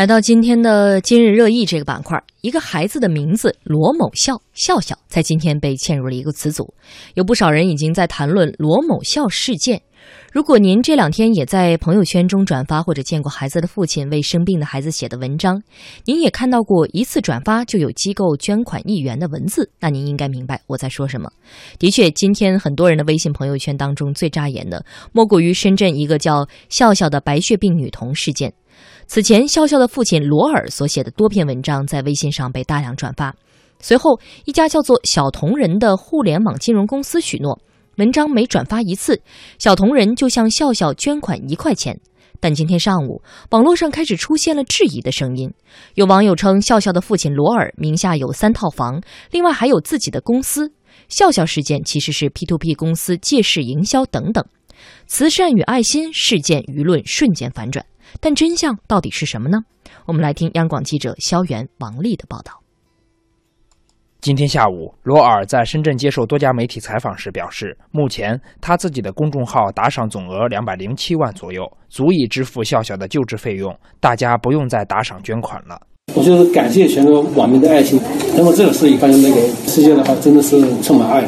来到今天的今日热议这个板块，一个孩子的名字罗某笑笑笑，在今天被嵌入了一个词组，有不少人已经在谈论罗某笑事件。如果您这两天也在朋友圈中转发或者见过孩子的父亲为生病的孩子写的文章，您也看到过一次转发就有机构捐款一元的文字，那您应该明白我在说什么。的确，今天很多人的微信朋友圈当中最扎眼的，莫过于深圳一个叫笑笑的白血病女童事件。此前，笑笑的父亲罗尔所写的多篇文章在微信上被大量转发。随后，一家叫做“小同仁”的互联网金融公司许诺，文章每转发一次，小同仁就向笑笑捐款一块钱。但今天上午，网络上开始出现了质疑的声音。有网友称，笑笑的父亲罗尔名下有三套房，另外还有自己的公司。笑笑事件其实是 P2P 公司借势营销等等。慈善与爱心事件，舆论瞬间反转。但真相到底是什么呢？我们来听央广记者肖元、王丽的报道。今天下午，罗尔在深圳接受多家媒体采访时表示，目前他自己的公众号打赏总额两百零七万左右，足以支付笑笑的救治费用，大家不用再打赏捐款了。我就是感谢全国网民的爱心，那么这个事情，发生那个世界的话，真的是充满爱，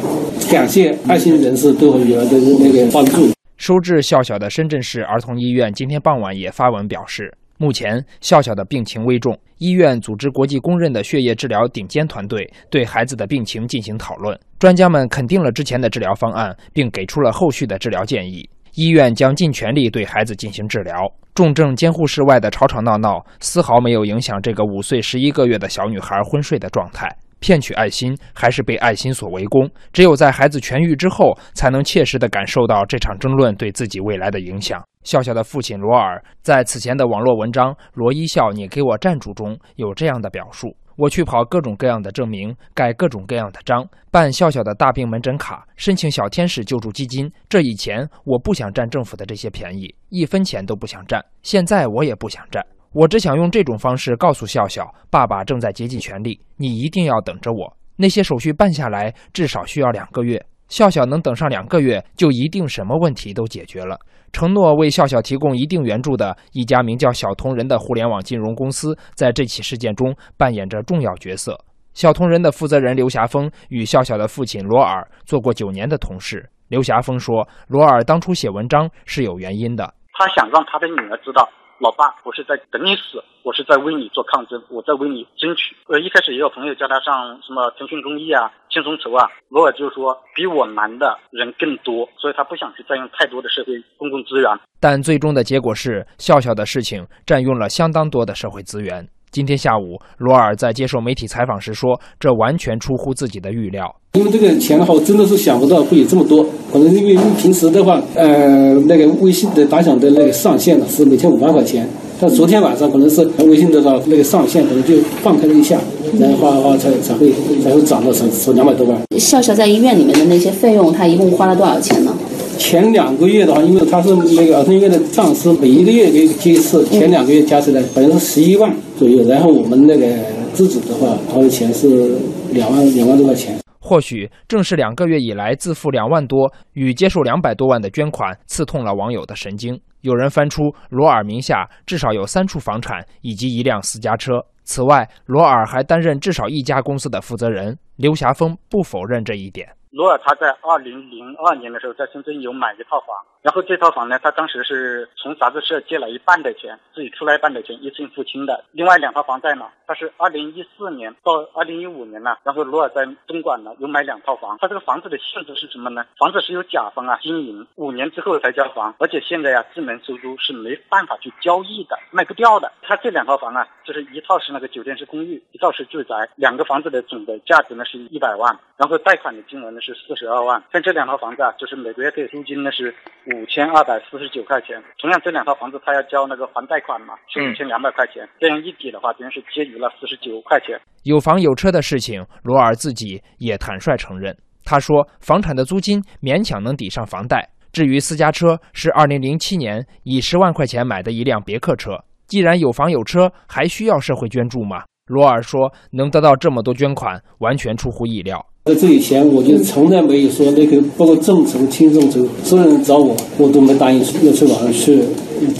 感谢爱心人士对我女儿的那个帮助。收治笑笑的深圳市儿童医院今天傍晚也发文表示，目前笑笑的病情危重，医院组织国际公认的血液治疗顶尖团队对孩子的病情进行讨论，专家们肯定了之前的治疗方案，并给出了后续的治疗建议。医院将尽全力对孩子进行治疗。重症监护室外的吵吵闹闹丝毫没有影响这个五岁十一个月的小女孩昏睡的状态。骗取爱心还是被爱心所围攻？只有在孩子痊愈之后，才能切实地感受到这场争论对自己未来的影响。笑笑的父亲罗尔在此前的网络文章《罗一笑，你给我站住》中有这样的表述：“我去跑各种各样的证明，盖各种各样的章，办笑笑的大病门诊卡，申请小天使救助基金。这以前我不想占政府的这些便宜，一分钱都不想占。现在我也不想占。”我只想用这种方式告诉笑笑，爸爸正在竭尽全力，你一定要等着我。那些手续办下来至少需要两个月，笑笑能等上两个月，就一定什么问题都解决了。承诺为笑笑提供一定援助的一家名叫小同仁的互联网金融公司，在这起事件中扮演着重要角色。小同仁的负责人刘霞峰与笑笑的父亲罗尔做过九年的同事。刘霞峰说，罗尔当初写文章是有原因的，他想让他的女儿知道。老爸，我是在等你死，我是在为你做抗争，我在为你争取。呃，一开始也有朋友叫他上什么腾讯公益啊、轻松筹啊，罗尔就是说比我难的人更多，所以他不想去占用太多的社会公共资源。但最终的结果是，笑笑的事情占用了相当多的社会资源。今天下午，罗尔在接受媒体采访时说：“这完全出乎自己的预料。因为这个钱的话，我真的是想不到会有这么多。可能因为平时的话，呃，那个微信的打赏的那个上限呢是每天五万块钱。但昨天晚上可能是微信的话那个上限可能就放开了一下，然后的话才才会才会涨到成成两百多万。笑笑在医院里面的那些费用，他一共花了多少钱呢？前两个月的话，因为他是那个儿童医院的账是每一个月给接一次，前两个月加起来好像是十一万。左右，然后我们那个自己的话掏的钱是两万两万多块钱。或许正是两个月以来自付两万多与接受两百多万的捐款，刺痛了网友的神经。有人翻出罗尔名下至少有三处房产以及一辆私家车。此外，罗尔还担任至少一家公司的负责人。刘霞峰不否认这一点。罗尔他在二零零二年的时候在深圳有买一套房，然后这套房呢，他当时是从杂志社借了一半的钱，自己出来一半的钱一次性付清的。另外两套房在哪？他是二零一四年到二零一五年呢，然后罗尔在东莞呢有买两套房。他这个房子的性质是什么呢？房子是由甲方啊经营，五年之后才交房，而且现在呀智能收租是没办法去交易的，卖不掉的。他这两套房啊，就是一套是那个酒店式公寓，一套是住宅，两个房子的总的价值呢是一百万，然后贷款的金额呢。是四十二万，像这两套房子啊，就是每个月给租金呢是五千二百四十九块钱。同样，这两套房子他要交那个还贷款嘛，是五千两百块钱。这样一抵的话，等于是结余了四十九块钱。有房有车的事情，罗尔自己也坦率承认。他说，房产的租金勉强能抵上房贷。至于私家车，是二零零七年以十万块钱买的一辆别克车。既然有房有车，还需要社会捐助吗？罗尔说，能得到这么多捐款，完全出乎意料。在这以前，我就从来没有说那个，包括重筹、轻重筹，所有人找我，我都没答应要去网上去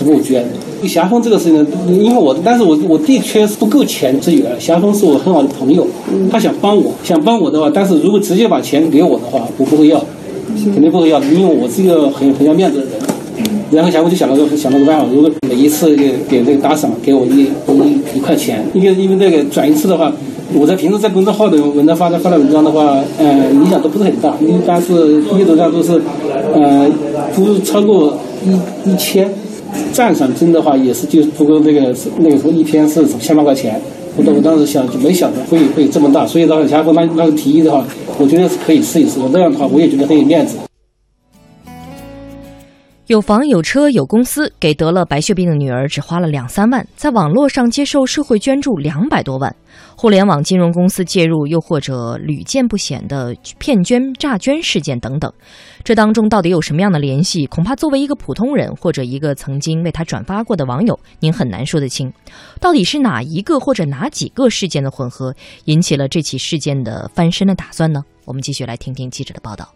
募捐。霞峰这个事情呢，因为我，但是我我的确是不够钱资源。霞峰是我很好的朋友，他想帮我，想帮我的话，但是如果直接把钱给我的话，我不会要，肯定不会要，因为我是一个很很要面子的人。然后霞峰就想了个想了个办法，如果每一次给给那个打赏给我一一一块钱，因为因为那个转一次的话。我在平时在公众号的文章发的发的文章的话，呃，影响都不是很大，一般是阅读量都是，呃，不超过一一千，赞赏金的话也是就不过那个那个时候一天是千把块钱，我我当时想就没想到会会这么大，所以当时霞峰那那个提议的话，我觉得是可以试一试，我这样的话我也觉得很有面子。有房有车有公司，给得了白血病的女儿只花了两三万，在网络上接受社会捐助两百多万，互联网金融公司介入，又或者屡见不鲜的骗捐、诈捐事件等等，这当中到底有什么样的联系？恐怕作为一个普通人或者一个曾经为他转发过的网友，您很难说得清，到底是哪一个或者哪几个事件的混合，引起了这起事件的翻身的打算呢？我们继续来听听记者的报道。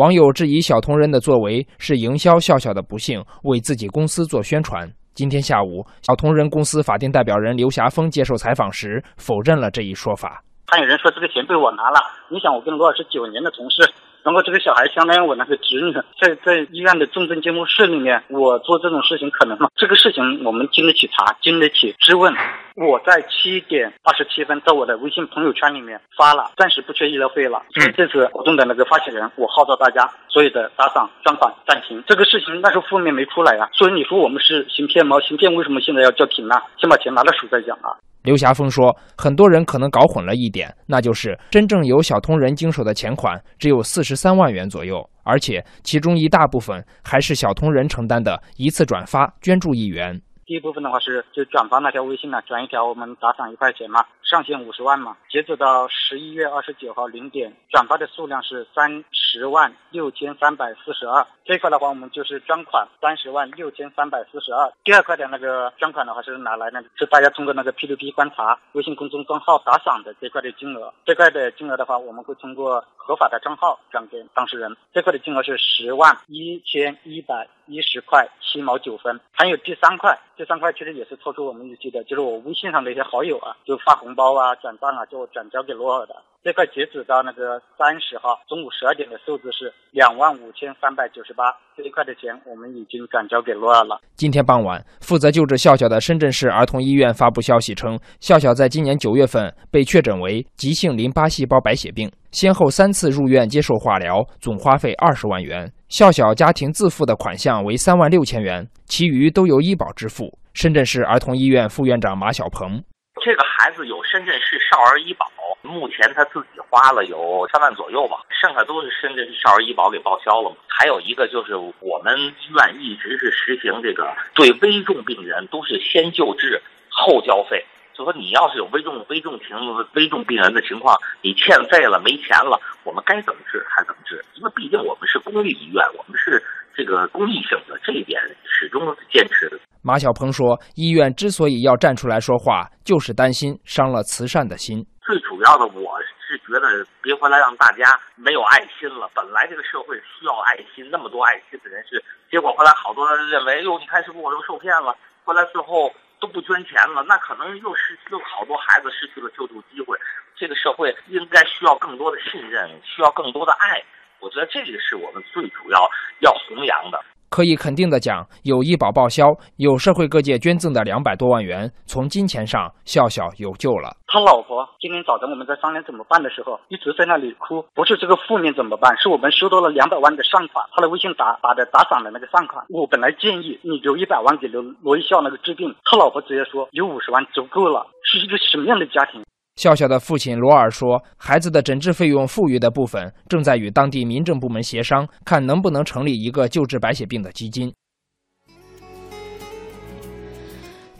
网友质疑小同仁的作为是营销笑笑的不幸，为自己公司做宣传。今天下午，小同仁公司法定代表人刘霞峰接受采访时否认了这一说法。还有人说这个钱被我拿了，你想我跟罗老师九年的同事。然后这个小孩相当于我那个侄女，在在医院的重症监护室里面，我做这种事情可能吗？这个事情我们经得起查，经得起质问。我在七点二十七分在我的微信朋友圈里面发了，暂时不缺医疗费了。嗯这次活动的那个发起人，我号召大家所有的打赏捐款暂停。这个事情那时候负面没出来啊，所以你说我们是行骗吗？行骗为什么现在要叫停呢？先把钱拿到手再讲啊。刘霞峰说：“很多人可能搞混了一点，那就是真正由小通人经手的钱款只有四十三万元左右，而且其中一大部分还是小通人承担的一次转发捐助一元。第一部分的话是就转发那条微信呢，转一条我们打赏一块钱嘛。”上限五十万嘛，截止到十一月二十九号零点，转发的数量是三十万六千三百四十二。这块的话，我们就是捐款三十万六千三百四十二。第二块的那个捐款的话是哪来呢？是大家通过那个 ptp 观察微信公众账号打赏的这块的金额。这块的金额的话，我们会通过合法的账号转给当事人。这块的金额是十万一千一百一十块七毛九分。还有第三块，第三块其实也是超出我们预期的，就是我微信上的一些好友啊，就发红包。包啊，转账啊，就转交给罗尔的。这块截止到那个三十号中午十二点的数字是两万五千三百九十八，这一块的钱我们已经转交给罗尔了。今天傍晚，负责救治笑笑的深圳市儿童医院发布消息称，笑笑在今年九月份被确诊为急性淋巴细胞白血病，先后三次入院接受化疗，总花费二十万元。笑笑家庭自付的款项为三万六千元，其余都由医保支付。深圳市儿童医院副院长马小鹏。这个孩子有深圳市少儿医保，目前他自己花了有三万左右吧，剩下都是深圳市少儿医保给报销了嘛。还有一个就是我们医院一直是实行这个对危重病人都是先救治后交费，就说你要是有危重危重情危重病人的情况，你欠费了没钱了，我们该怎么治还怎么治，因为毕竟我们是公立医院，我们是这个公益性的，这一点始终坚持。马小鹏说：“医院之所以要站出来说话，就是担心伤了慈善的心。最主要的，我是觉得别回来让大家没有爱心了。本来这个社会需要爱心，那么多爱心的人士，结果后来好多人认为，哟，你看是不是我又受骗了？后来最后都不捐钱了，那可能又失又好多孩子失去了救助机会。这个社会应该需要更多的信任，需要更多的爱。我觉得这个是我们最主要要弘扬的。”可以肯定的讲，有医保报销，有社会各界捐赠的两百多万元，从金钱上，笑笑有救了。他老婆今天早晨我们在商量怎么办的时候，一直在那里哭。不是这个负面怎么办，是我们收到了两百万的善款，他的微信打打的打赏的那个善款。我本来建议你留一百万给罗罗一笑那个治病，他老婆直接说有五十万足够了。是一个什么样的家庭？笑笑的父亲罗尔说：“孩子的诊治费用富裕的部分，正在与当地民政部门协商，看能不能成立一个救治白血病的基金。”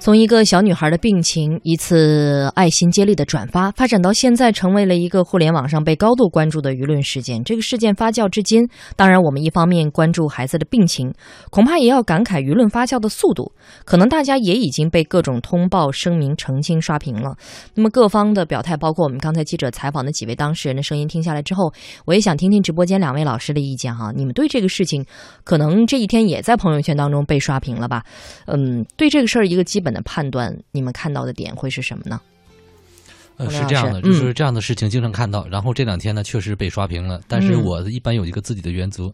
从一个小女孩的病情，一次爱心接力的转发，发展到现在成为了一个互联网上被高度关注的舆论事件。这个事件发酵至今，当然我们一方面关注孩子的病情，恐怕也要感慨舆论发酵的速度。可能大家也已经被各种通报、声明、澄清刷屏了。那么各方的表态，包括我们刚才记者采访的几位当事人的声音，听下来之后，我也想听听直播间两位老师的意见哈。你们对这个事情，可能这一天也在朋友圈当中被刷屏了吧？嗯，对这个事儿一个基本。的判断，你们看到的点会是什么呢？呃，是这样的，就是这样的事情经常看到。然后这两天呢，确实被刷屏了。但是我一般有一个自己的原则，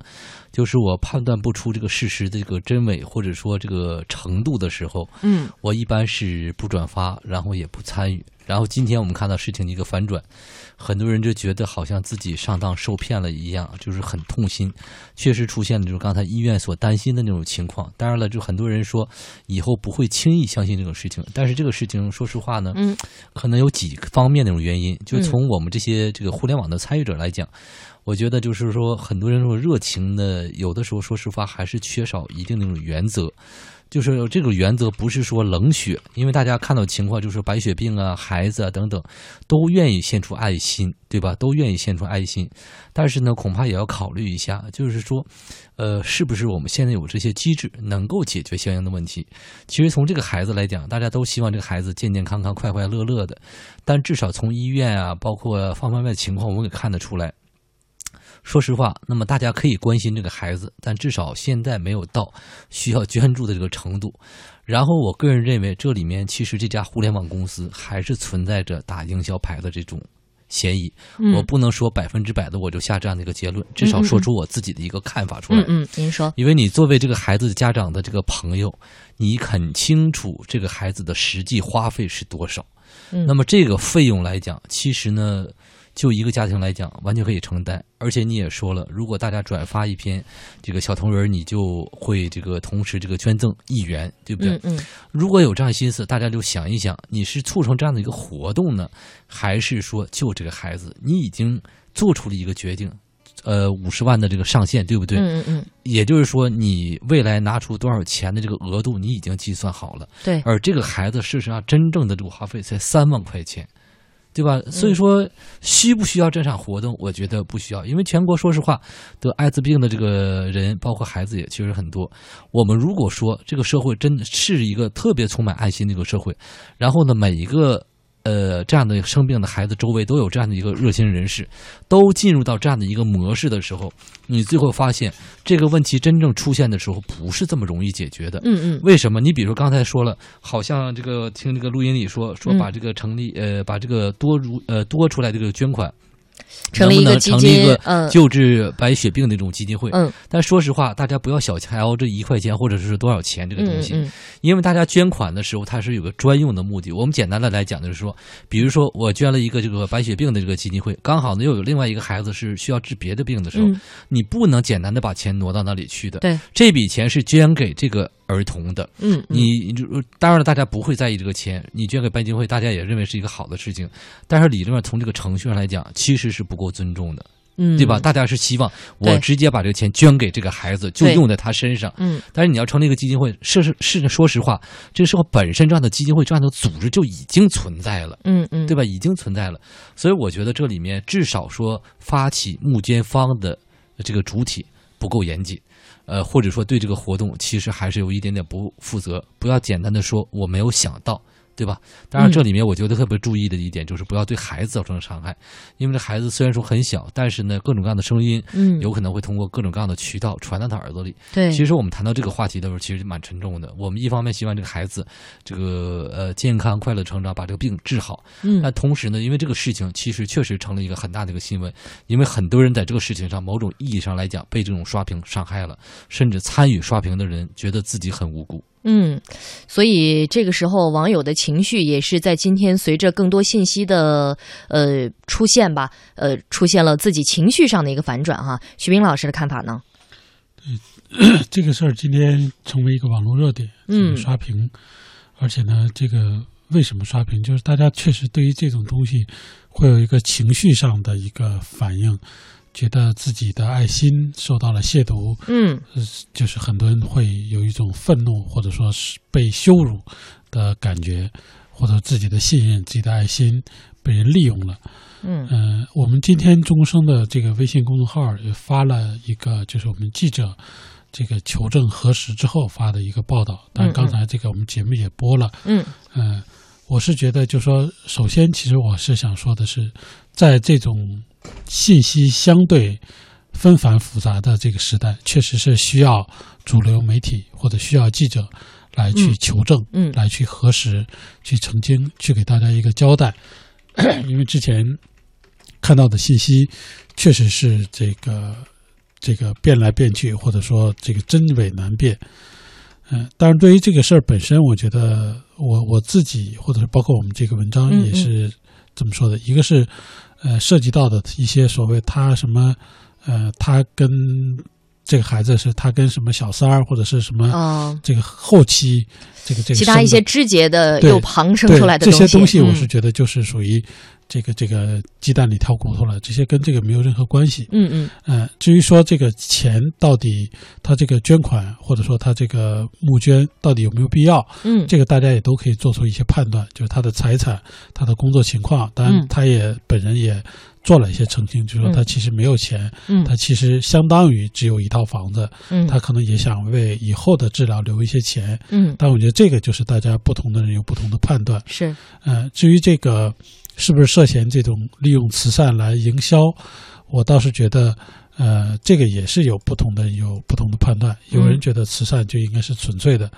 就是我判断不出这个事实的这个真伪或者说这个程度的时候，嗯，我一般是不转发，然后也不参与。然后今天我们看到事情的一个反转，很多人就觉得好像自己上当受骗了一样，就是很痛心。确实出现了就是刚才医院所担心的那种情况。当然了，就很多人说以后不会轻易相信这种事情。但是这个事情，说实话呢，嗯，可能有几方面那种原因。就从我们这些这个互联网的参与者来讲，我觉得就是说，很多人说热情的，有的时候说实话还是缺少一定那种原则。就是这个原则不是说冷血，因为大家看到情况，就是白血病啊、孩子啊等等，都愿意献出爱心，对吧？都愿意献出爱心，但是呢，恐怕也要考虑一下，就是说，呃，是不是我们现在有这些机制能够解决相应的问题？其实从这个孩子来讲，大家都希望这个孩子健健康康、快快乐乐的，但至少从医院啊，包括方方面面的情况，我们也看得出来。说实话，那么大家可以关心这个孩子，但至少现在没有到 需要捐助的这个程度。然后，我个人认为，这里面其实这家互联网公司还是存在着打营销牌的这种嫌疑。我不能说百分之百的我就下这样的一个结论，至少说出我自己的一个看法出来。嗯，您说，因为你作为这个孩子的家长的这个朋友，你很清楚这个孩子的实际花费是多少。嗯，那么这个费用来讲，其实呢。就一个家庭来讲，完全可以承担。而且你也说了，如果大家转发一篇这个小同人，你就会这个同时这个捐赠一元，对不对？嗯嗯。如果有这样心思，大家就想一想，你是促成这样的一个活动呢，还是说救这个孩子？你已经做出了一个决定，呃，五十万的这个上限，对不对？嗯嗯嗯。也就是说，你未来拿出多少钱的这个额度，你已经计算好了。对。而这个孩子事实上真正的这个花费才三万块钱。对吧？所以说，需不需要这场活动？我觉得不需要，因为全国说实话，得艾滋病的这个人，包括孩子也确实很多。我们如果说这个社会真的是一个特别充满爱心的一个社会，然后呢，每一个。呃，这样的生病的孩子周围都有这样的一个热心人士，都进入到这样的一个模式的时候，你最后发现这个问题真正出现的时候，不是这么容易解决的。嗯嗯。为什么？你比如刚才说了，好像这个听这个录音里说说把这个成立呃把这个多如呃多出来这个捐款。成立一个基金，嗯，救治白血病的这种基金会，嗯，但说实话，大家不要小瞧这一块钱或者是多少钱这个东西，嗯，因为大家捐款的时候，它是有个专用的目的。我们简单的来讲，就是说，比如说我捐了一个这个白血病的这个基金会，刚好呢又有另外一个孩子是需要治别的病的时候，你不能简单的把钱挪到那里去的，对，这笔钱是捐给这个。儿童的，嗯，你当然了，大家不会在意这个钱，你捐给白金会，大家也认为是一个好的事情，但是理论上从这个程序上来讲，其实是不够尊重的，嗯，对吧？大家是希望我直接把这个钱捐给这个孩子，就用在他身上，嗯，但是你要成立一个基金会，是是是，说实话，这个社会本身这样的基金会这样的组织就已经存在了，嗯嗯，对吧？已经存在了，所以我觉得这里面至少说发起募捐方的这个主体不够严谨。呃，或者说对这个活动其实还是有一点点不负责，不要简单的说我没有想到。对吧？当然，这里面我觉得特别注意的一点就是不要对孩子造成伤害，因为这孩子虽然说很小，但是呢，各种各样的声音，嗯，有可能会通过各种各样的渠道传到他耳朵里。对，其实我们谈到这个话题的时候，其实蛮沉重的。我们一方面希望这个孩子这个呃健康快乐成长，把这个病治好。嗯，但同时呢，因为这个事情其实确实成了一个很大的一个新闻，因为很多人在这个事情上某种意义上来讲被这种刷屏伤害了，甚至参与刷屏的人觉得自己很无辜。嗯，所以这个时候网友的情绪也是在今天随着更多信息的呃出现吧，呃，出现了自己情绪上的一个反转哈。徐冰老师的看法呢？对，这个事儿今天成为一个网络热点，嗯，刷屏，而且呢，这个为什么刷屏？就是大家确实对于这种东西会有一个情绪上的一个反应。觉得自己的爱心受到了亵渎，嗯，就是很多人会有一种愤怒或者说是被羞辱的感觉，或者自己的信任、自己的爱心被人利用了。嗯嗯，我们今天中生的这个微信公众号也发了一个，就是我们记者这个求证核实之后发的一个报道。但刚才这个我们节目也播了。嗯嗯，我是觉得，就说首先，其实我是想说的是，在这种信息相对纷繁复杂的这个时代，确实是需要主流媒体或者需要记者来去求证，嗯来去核实、去澄清、去给大家一个交代。因为之前看到的信息确实是这个这个变来变去，或者说这个真伪难辨。嗯、但是，对于这个事儿本身，我觉得我我自己，或者是包括我们这个文章嗯也是这么说的。一个是呃涉及到的一些所谓他什么呃他跟这个孩子是他跟什么小三儿或者是什么哦这个后期这个这个其他一些枝节的对又旁生出来的这些东西，嗯我是觉得就是属于这个这个鸡蛋里挑骨头了，这些跟这个没有任何关系。嗯嗯呃，至于说这个钱到底他这个捐款或者说他这个募捐到底有没有必要，嗯，这个大家也都可以做出一些判断，就是他的财产、他的工作情况。当然嗯，他也本人也做了一些澄清，就是说他嗯其实没有钱，嗯他其实相当于只有一套房子，嗯他可能也想为以后的治疗留一些钱。嗯但我觉得这个就是大家不同的人有不同的判断。是呃，至于这个是不是涉嫌这种利用慈善来营销，我倒是觉得，呃，这个也是有不同的有不同的判断。有人嗯。觉得慈善就应该是纯粹的，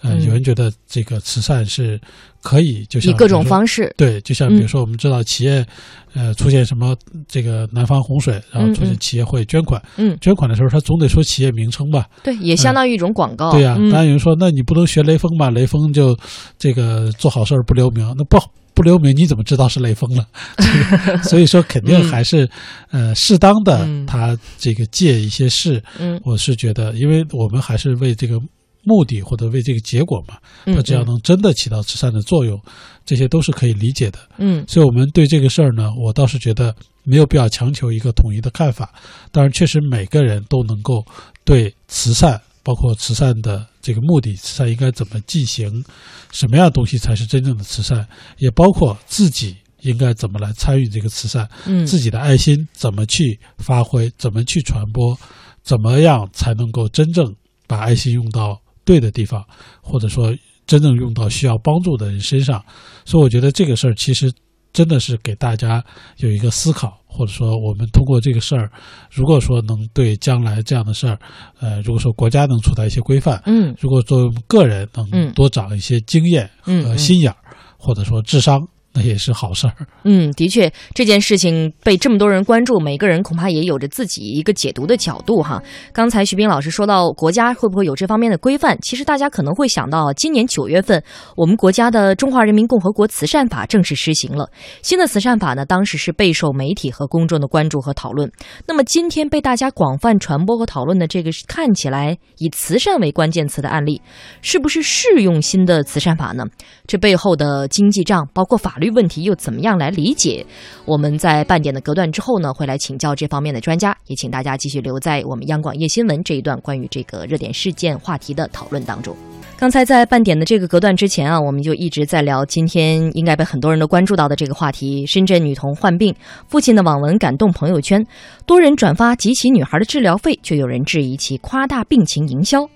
呃，嗯。有人觉得这个慈善是可以，就像以各种方式。对，就像比如嗯。说我们知道企业，呃，出现什么这个南方洪水，然后出现企业会捐款，嗯。捐款的时候他总得说企业名称吧，对，也相当于一种广告。对呀、嗯。当然有人说，那你不能学雷锋吧？雷锋就这个做好事儿不留名，那不不留名，你怎么知道是雷锋了？这 个所以说，肯定还是、呃适当的嗯，他这个借一些事，嗯我是觉得，因为我们还是为这个目的或者为这个结果嘛，嗯他只要能真的起到慈善的作用，这些都是可以理解的。嗯所以，我们对这个事儿呢，我倒是觉得没有必要强求一个统一的看法。当然，确实每个人都能够对慈善，包括慈善的这个目的，慈善应该怎么进行，什么样的东西才是真正的慈善，也包括自己应该怎么来参与这个慈善，嗯自己的爱心怎么去发挥，怎么去传播，怎么样才能够真正把爱心用到对的地方，或者说真正用到需要帮助的人身上。所以我觉得这个事儿其实真的是给大家有一个思考，或者说我们通过这个事儿，如果说能对将来这样的事儿，呃，如果说国家能出台一些规范，嗯。如果作为我们个人能嗯。多长一些经验和心眼儿，或者说智商，那也是好事儿。嗯，的确，这件事情被这么多人关注，每个人恐怕也有着自己一个解读的角度哈。刚才徐斌老师说到国家会不会有这方面的规范，其实大家可能会想到，今年九月份，我们国家的《中华人民共和国慈善法》正式施行了。新的慈善法呢，当时是备受媒体和公众的关注和讨论。那么今天被大家广泛传播和讨论的这个看起来以慈善为关键词的案例，是不是适用新的慈善法呢？这背后的经济账，包括法律问题，又怎么样来理解？我们在半点的隔断之后呢，会来请教这方面的专家，也请大家继续留在我们央广夜新闻这一段关于这个热点事件话题的讨论当中。刚才在半点的这个隔断之前啊，我们就一直在聊今天应该被很多人都关注到的这个话题：深圳女童患病，父亲的网文感动朋友圈，多人转发集齐女孩的治疗费，却有人质疑其夸大病情营销。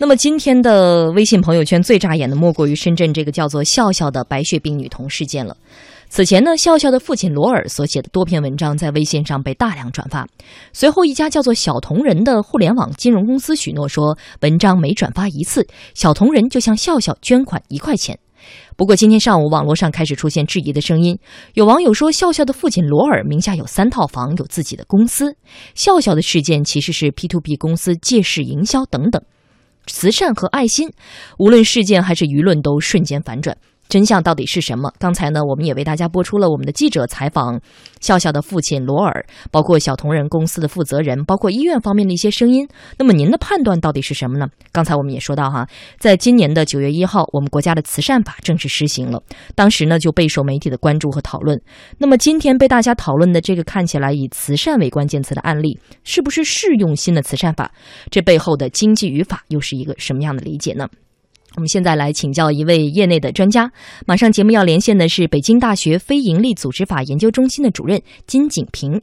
那么今天的微信朋友圈最扎眼的，莫过于深圳这个叫做笑笑的白血病女童事件了。此前呢，笑笑的父亲罗尔所写的多篇文章在微信上被大量转发。随后，一家叫做小同仁的互联网金融公司许诺说，文章每转发一次，小同仁就向笑笑捐款一块钱。不过，今天上午网络上开始出现质疑的声音，有网友说，笑笑的父亲罗尔名下有三套房，有自己的公司。笑笑的事件其实是 P to P 公司借势营销等等。慈善和爱心，无论事件还是舆论，都瞬间反转。真相到底是什么？刚才呢，我们也为大家播出了我们的记者采访笑笑的父亲罗尔，包括小同仁公司的负责人，包括医院方面的一些声音。那么您的判断到底是什么呢？刚才我们也说到哈，在今年的九月一号，我们国家的慈善法正式实行了，当时呢就备受媒体的关注和讨论。那么今天被大家讨论的这个看起来以慈善为关键词的案例，是不是适用新的慈善法？这背后的经济语法又是一个什么样的理解呢？我们现在来请教一位业内的专家。马上节目要连线的是北京大学非营利组织法研究中心的主任金景平。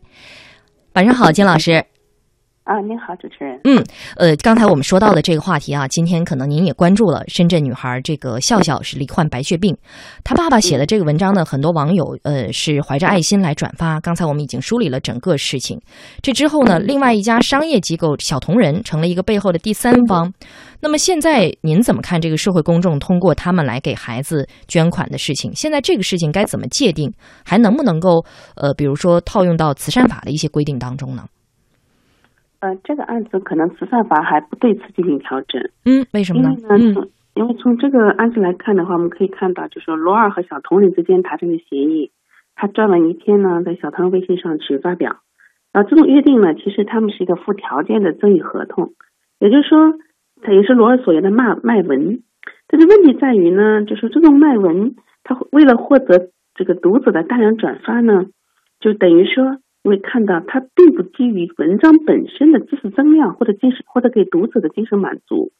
晚上好，金老师。啊，您好，主持人。嗯，呃，刚才我们说到的这个话题啊，今天可能您也关注了。深圳女孩这个笑笑是罹患白血病，她爸爸写的这个文章呢，很多网友呃是怀着爱心来转发。刚才我们已经梳理了整个事情。这之后呢，另外一家商业机构小同仁成了一个背后的第三方。那么现在您怎么看这个社会公众通过他们来给孩子捐款的事情？现在这个事情该怎么界定？还能不能够呃，比如说套用到慈善法的一些规定当中呢？呃，这个案子可能慈善法还不对此进行调整。嗯，为什么呢？因为呢，因为从这个案子来看的话，我们可以看到，就是说罗二和小同仁之间达成的协议，他撰文一天呢，在小同仁微信上去发表。啊这种约定呢，其实他们是一个附条件的赠与合同，也就是说，它也是罗尔所言的骂卖文。但是问题在于呢，就是这种卖文，他为了获得这个读者的大量转发呢，就等于说。会看到，它并不基于文章本身的知识增量或者精神或者给读者的精神满足，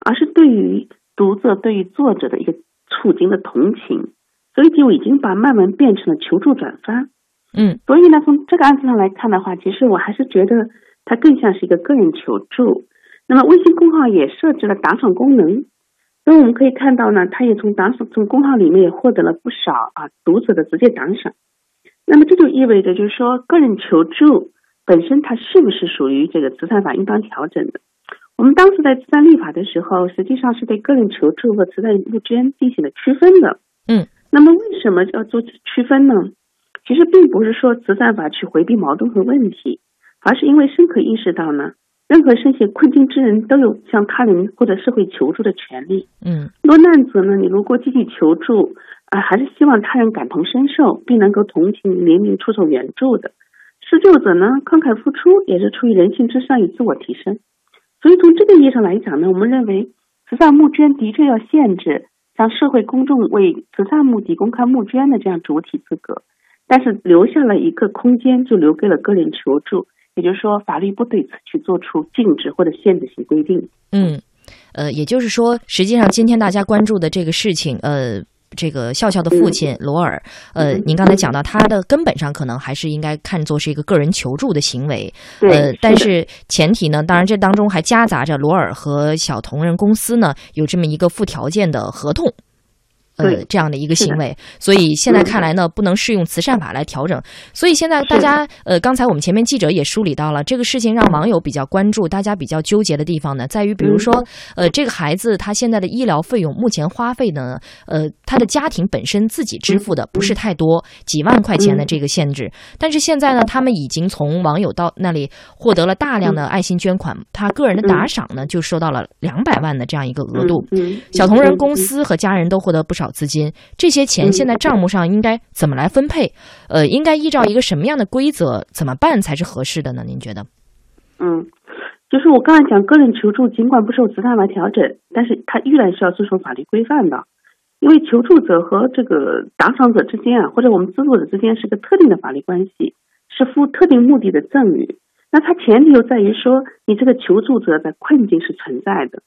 而是对于读者对于作者的一个处境的同情，所以就已经把漫文变成了求助转发。嗯，所以呢，从这个案子上来看的话，其实我还是觉得它更像是一个个人求助。那么微信公号也设置了打赏功能，所以我们可以看到呢，它也从打赏从公号里面也获得了不少啊读者的直接打赏。那么这就意味着，就是说，个人求助本身它是不是属于这个慈善法应当调整的？我们当时在慈善立法的时候，实际上是对个人求助和慈善募捐进行了区分的。嗯，那么为什么要做区分呢？其实并不是说慈善法去回避矛盾和问题，而是因为深刻意识到呢，任何身陷困境之人都有向他人或者社会求助的权利。嗯，落难者呢，你如果积极求助。啊，还是希望他人感同身受，并能够同情怜悯、出手援助的施救者呢？慷慨付出也是出于人性之上与自我提升。所以从这个意义上来讲呢，我们认为慈善募捐的确要限制向社会公众为慈善目的公开募捐的这样主体资格，但是留下了一个空间，就留给了个人求助。也就是说，法律不对此去做出禁止或者限制性规定。嗯，呃，也就是说，实际上今天大家关注的这个事情，呃。这个笑笑的父亲罗尔，呃，您刚才讲到他的根本上可能还是应该看作是一个个人求助的行为，呃，但是前提呢，当然这当中还夹杂着罗尔和小同仁公司呢有这么一个附条件的合同。呃，这样的一个行为，所以现在看来呢，不能适用慈善法来调整。所以现在大家，呃，刚才我们前面记者也梳理到了这个事情，让网友比较关注，大家比较纠结的地方呢，在于比如说，呃，这个孩子他现在的医疗费用目前花费呢，呃，他的家庭本身自己支付的不是太多，几万块钱的这个限制。但是现在呢，他们已经从网友到那里获得了大量的爱心捐款，他个人的打赏呢就收到了两百万的这样一个额度。小同仁公司和家人都获得不少。资金这些钱现在账目上应该怎么来分配？呃，应该依照一个什么样的规则怎么办才是合适的呢？您觉得？嗯，就是我刚才讲，个人求助尽管不受慈善法调整，但是它依然是要遵守法律规范的，因为求助者和这个打赏者之间啊，或者我们资助者之间是个特定的法律关系，是负特定目的的赠与。那它前提又在于说，你这个求助者的困境是存在的。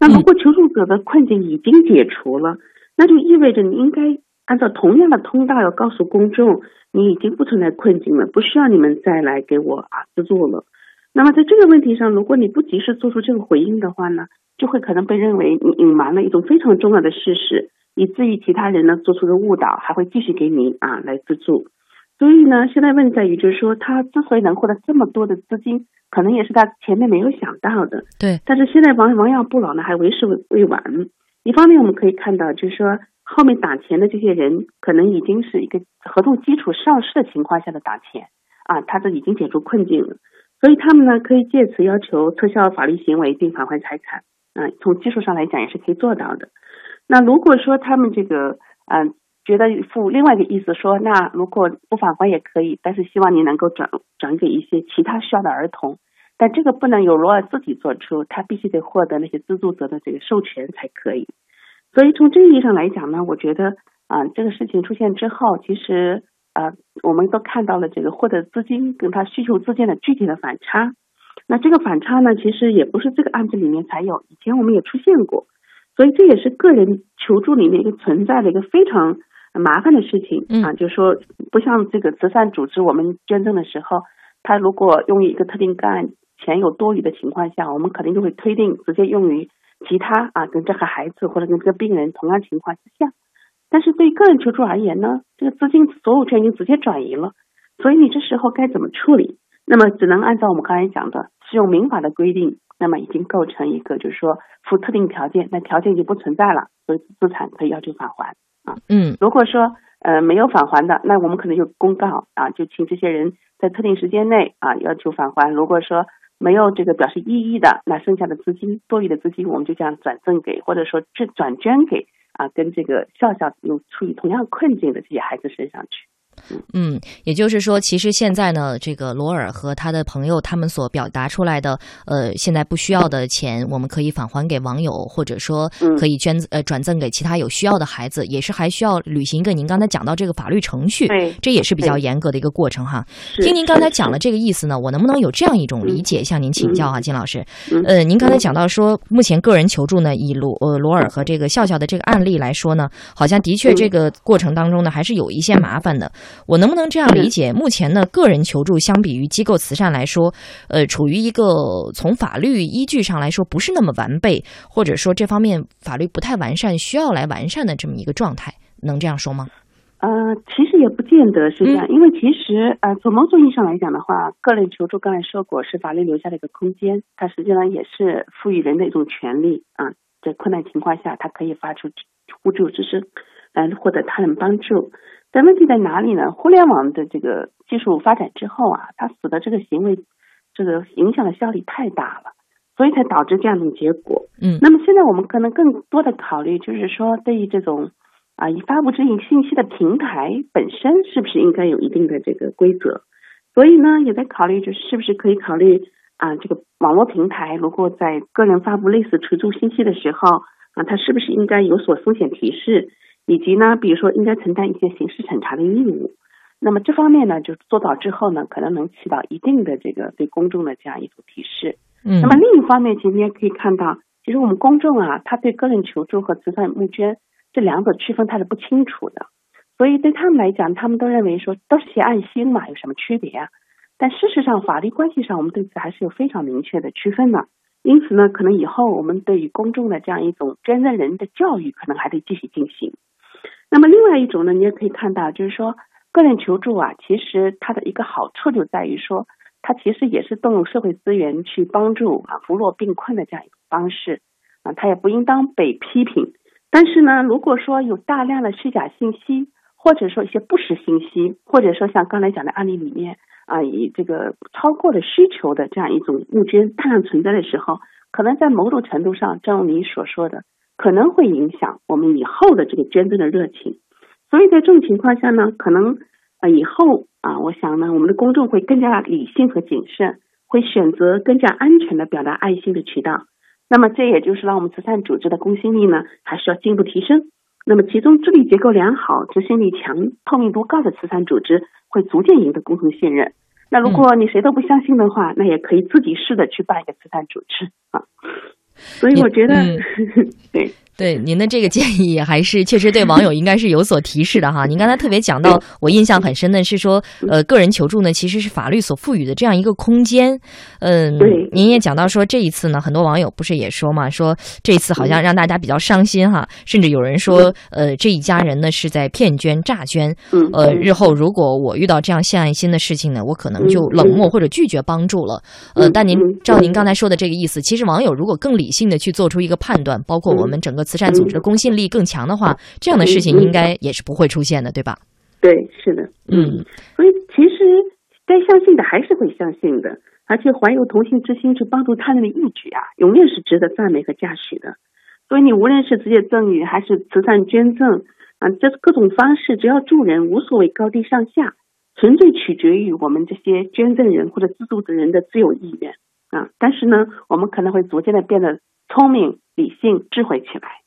那如果求助者的困境已经解除了，那就意味着你应该按照同样的通道，要告诉公众，你已经不存在困境了，不需要你们再来给我啊资助了。那么在这个问题上，如果你不及时做出这个回应的话呢，就会可能被认为你隐瞒了一种非常重要的事实，以至于其他人呢做出了误导，还会继续给你啊来资助。所以呢，现在问在于就是说，他之所以能获得这么多的资金，可能也是他前面没有想到的。对。但是现在亡亡羊补牢呢，还为时未晚。一方面，我们可以看到，就是说后面打钱的这些人，可能已经是一个合同基础上市的情况下的打钱啊，他都已经解除困境了，所以他们呢可以借此要求撤销法律行为并返还财产啊，从技术上来讲也是可以做到的。那如果说他们这个嗯觉得付另外一个意思说，那如果不返还也可以，但是希望你能够转转给一些其他需要的儿童。但这个不能由罗尔自己做出，他必须得获得那些资助者的这个授权才可以。所以从这个意义上来讲呢，我觉得啊，这个事情出现之后，其实啊，我们都看到了这个获得资金跟他需求之间的具体的反差。那这个反差呢，其实也不是这个案子里面才有，以前我们也出现过。所以这也是个人求助里面一个存在的一个非常麻烦的事情啊，就是说不像这个慈善组织，我们捐赠的时候，他如果用于一个特定个案钱有多余的情况下，我们肯定就会推定直接用于其他啊跟这个孩子或者跟这个病人同样情况之下。但是对于个人求助而言呢，这个资金所有权已经直接转移了，所以你这时候该怎么处理？那么只能按照我们刚才讲的，适用民法的规定，那么已经构成一个就是说附特定条件，那条件已经不存在了，所以资产可以要求返还啊。嗯，如果说呃没有返还的，那我们可能就公告啊，就请这些人在特定时间内啊要求返还。如果说没有这个表示异议的，那剩下的资金多余的资金，我们就这样转赠给或者说这转捐给。啊，跟这个笑笑有处于同样困境的这些孩子身上去。嗯，也就是说，其实现在呢，这个罗尔和他的朋友他们所表达出来的，呃，现在不需要的钱，我们可以返还给网友，或者说可以捐呃转赠给其他有需要的孩子，也是还需要履行一个您刚才讲到这个法律程序，对，这也是比较严格的一个过程哈。听您刚才讲了这个意思呢，我能不能有这样一种理解，向您请教啊，金老师？呃，您刚才讲到说，目前个人求助呢，以罗呃罗尔和这个笑笑的这个案例来说呢，好像的确这个过程当中呢，还是有一些麻烦的。我能不能这样理解？目前呢，个人求助相比于机构慈善来说，呃，处于一个从法律依据上来说不是那么完备，或者说这方面法律不太完善，需要来完善的这么一个状态，能这样说吗？呃，其实也不见得是这样，因为其实呃，从某种意义上来讲的话，个人求助刚才说过是法律留下的一个空间，它实际上也是赋予人的一种权利啊，在困难情况下，他可以发出互助之声，来获得他人帮助。但问题在哪里呢？互联网的这个技术发展之后啊，它使得这个行为，这个影响的效力太大了，所以才导致这样一种结果。嗯，那么现在我们可能更多的考虑，就是说对于这种啊，以发布这一信息的平台本身，是不是应该有一定的这个规则？所以呢，也在考虑，就是是不是可以考虑啊，这个网络平台如果在个人发布类似求助信息的时候啊，它是不是应该有所风险提示？以及呢，比如说应该承担一些刑事审查的义务，那么这方面呢，就做到之后呢，可能能起到一定的这个对公众的这样一种提示。嗯，那么另一方面，其实你也可以看到，其实我们公众啊，他对个人求助和慈善募捐这两者区分他是不清楚的，所以对他们来讲，他们都认为说都是些爱心嘛，有什么区别啊？但事实上，法律关系上，我们对此还是有非常明确的区分的。因此呢，可能以后我们对于公众的这样一种捐赠人的教育，可能还得继续进行。那么另外一种呢，你也可以看到，就是说个人求助啊，其实它的一个好处就在于说，它其实也是动用社会资源去帮助啊扶弱病困的这样一种方式啊，它也不应当被批评。但是呢，如果说有大量的虚假信息，或者说一些不实信息，或者说像刚才讲的案例里面啊，以这个超过了需求的这样一种募捐大量存在的时候，可能在某种程度上，正如你所说的。可能会影响我们以后的这个捐赠的热情，所以在这种情况下呢，可能呃以后啊，我想呢，我们的公众会更加理性和谨慎，会选择更加安全的表达爱心的渠道。那么这也就是让我们慈善组织的公信力呢，还需要进一步提升。那么其中治理结构良好、执行力强、透明度高的慈善组织，会逐渐赢得公众信任。那如果你谁都不相信的话，那也可以自己试着去办一个慈善组织啊。所以我觉得，对。对您的这个建议还是确实对网友应该是有所提示的哈。您刚才特别讲到，我印象很深的是说，呃，个人求助呢其实是法律所赋予的这样一个空间。嗯，对。您也讲到说这一次呢，很多网友不是也说嘛，说这次好像让大家比较伤心哈，甚至有人说，呃，这一家人呢是在骗捐诈捐。嗯。呃，日后如果我遇到这样献爱心的事情呢，我可能就冷漠或者拒绝帮助了。呃，但您照您刚才说的这个意思，其实网友如果更理性的去做出一个判断，包括我们整个。慈善组织的公信力更强的话，这样的事情应该也是不会出现的，对吧？对，是的，嗯。所以其实该相信的还是会相信的，而且怀有同情之心去帮助他人的义举啊，永远是值得赞美和嘉许的。所以你无论是直接赠与还是慈善捐赠啊，这各种方式，只要助人，无所谓高低上下，纯粹取决于我们这些捐赠人或者资助的人的自由意愿啊。但是呢，我们可能会逐渐的变得聪明。理性、智慧起来。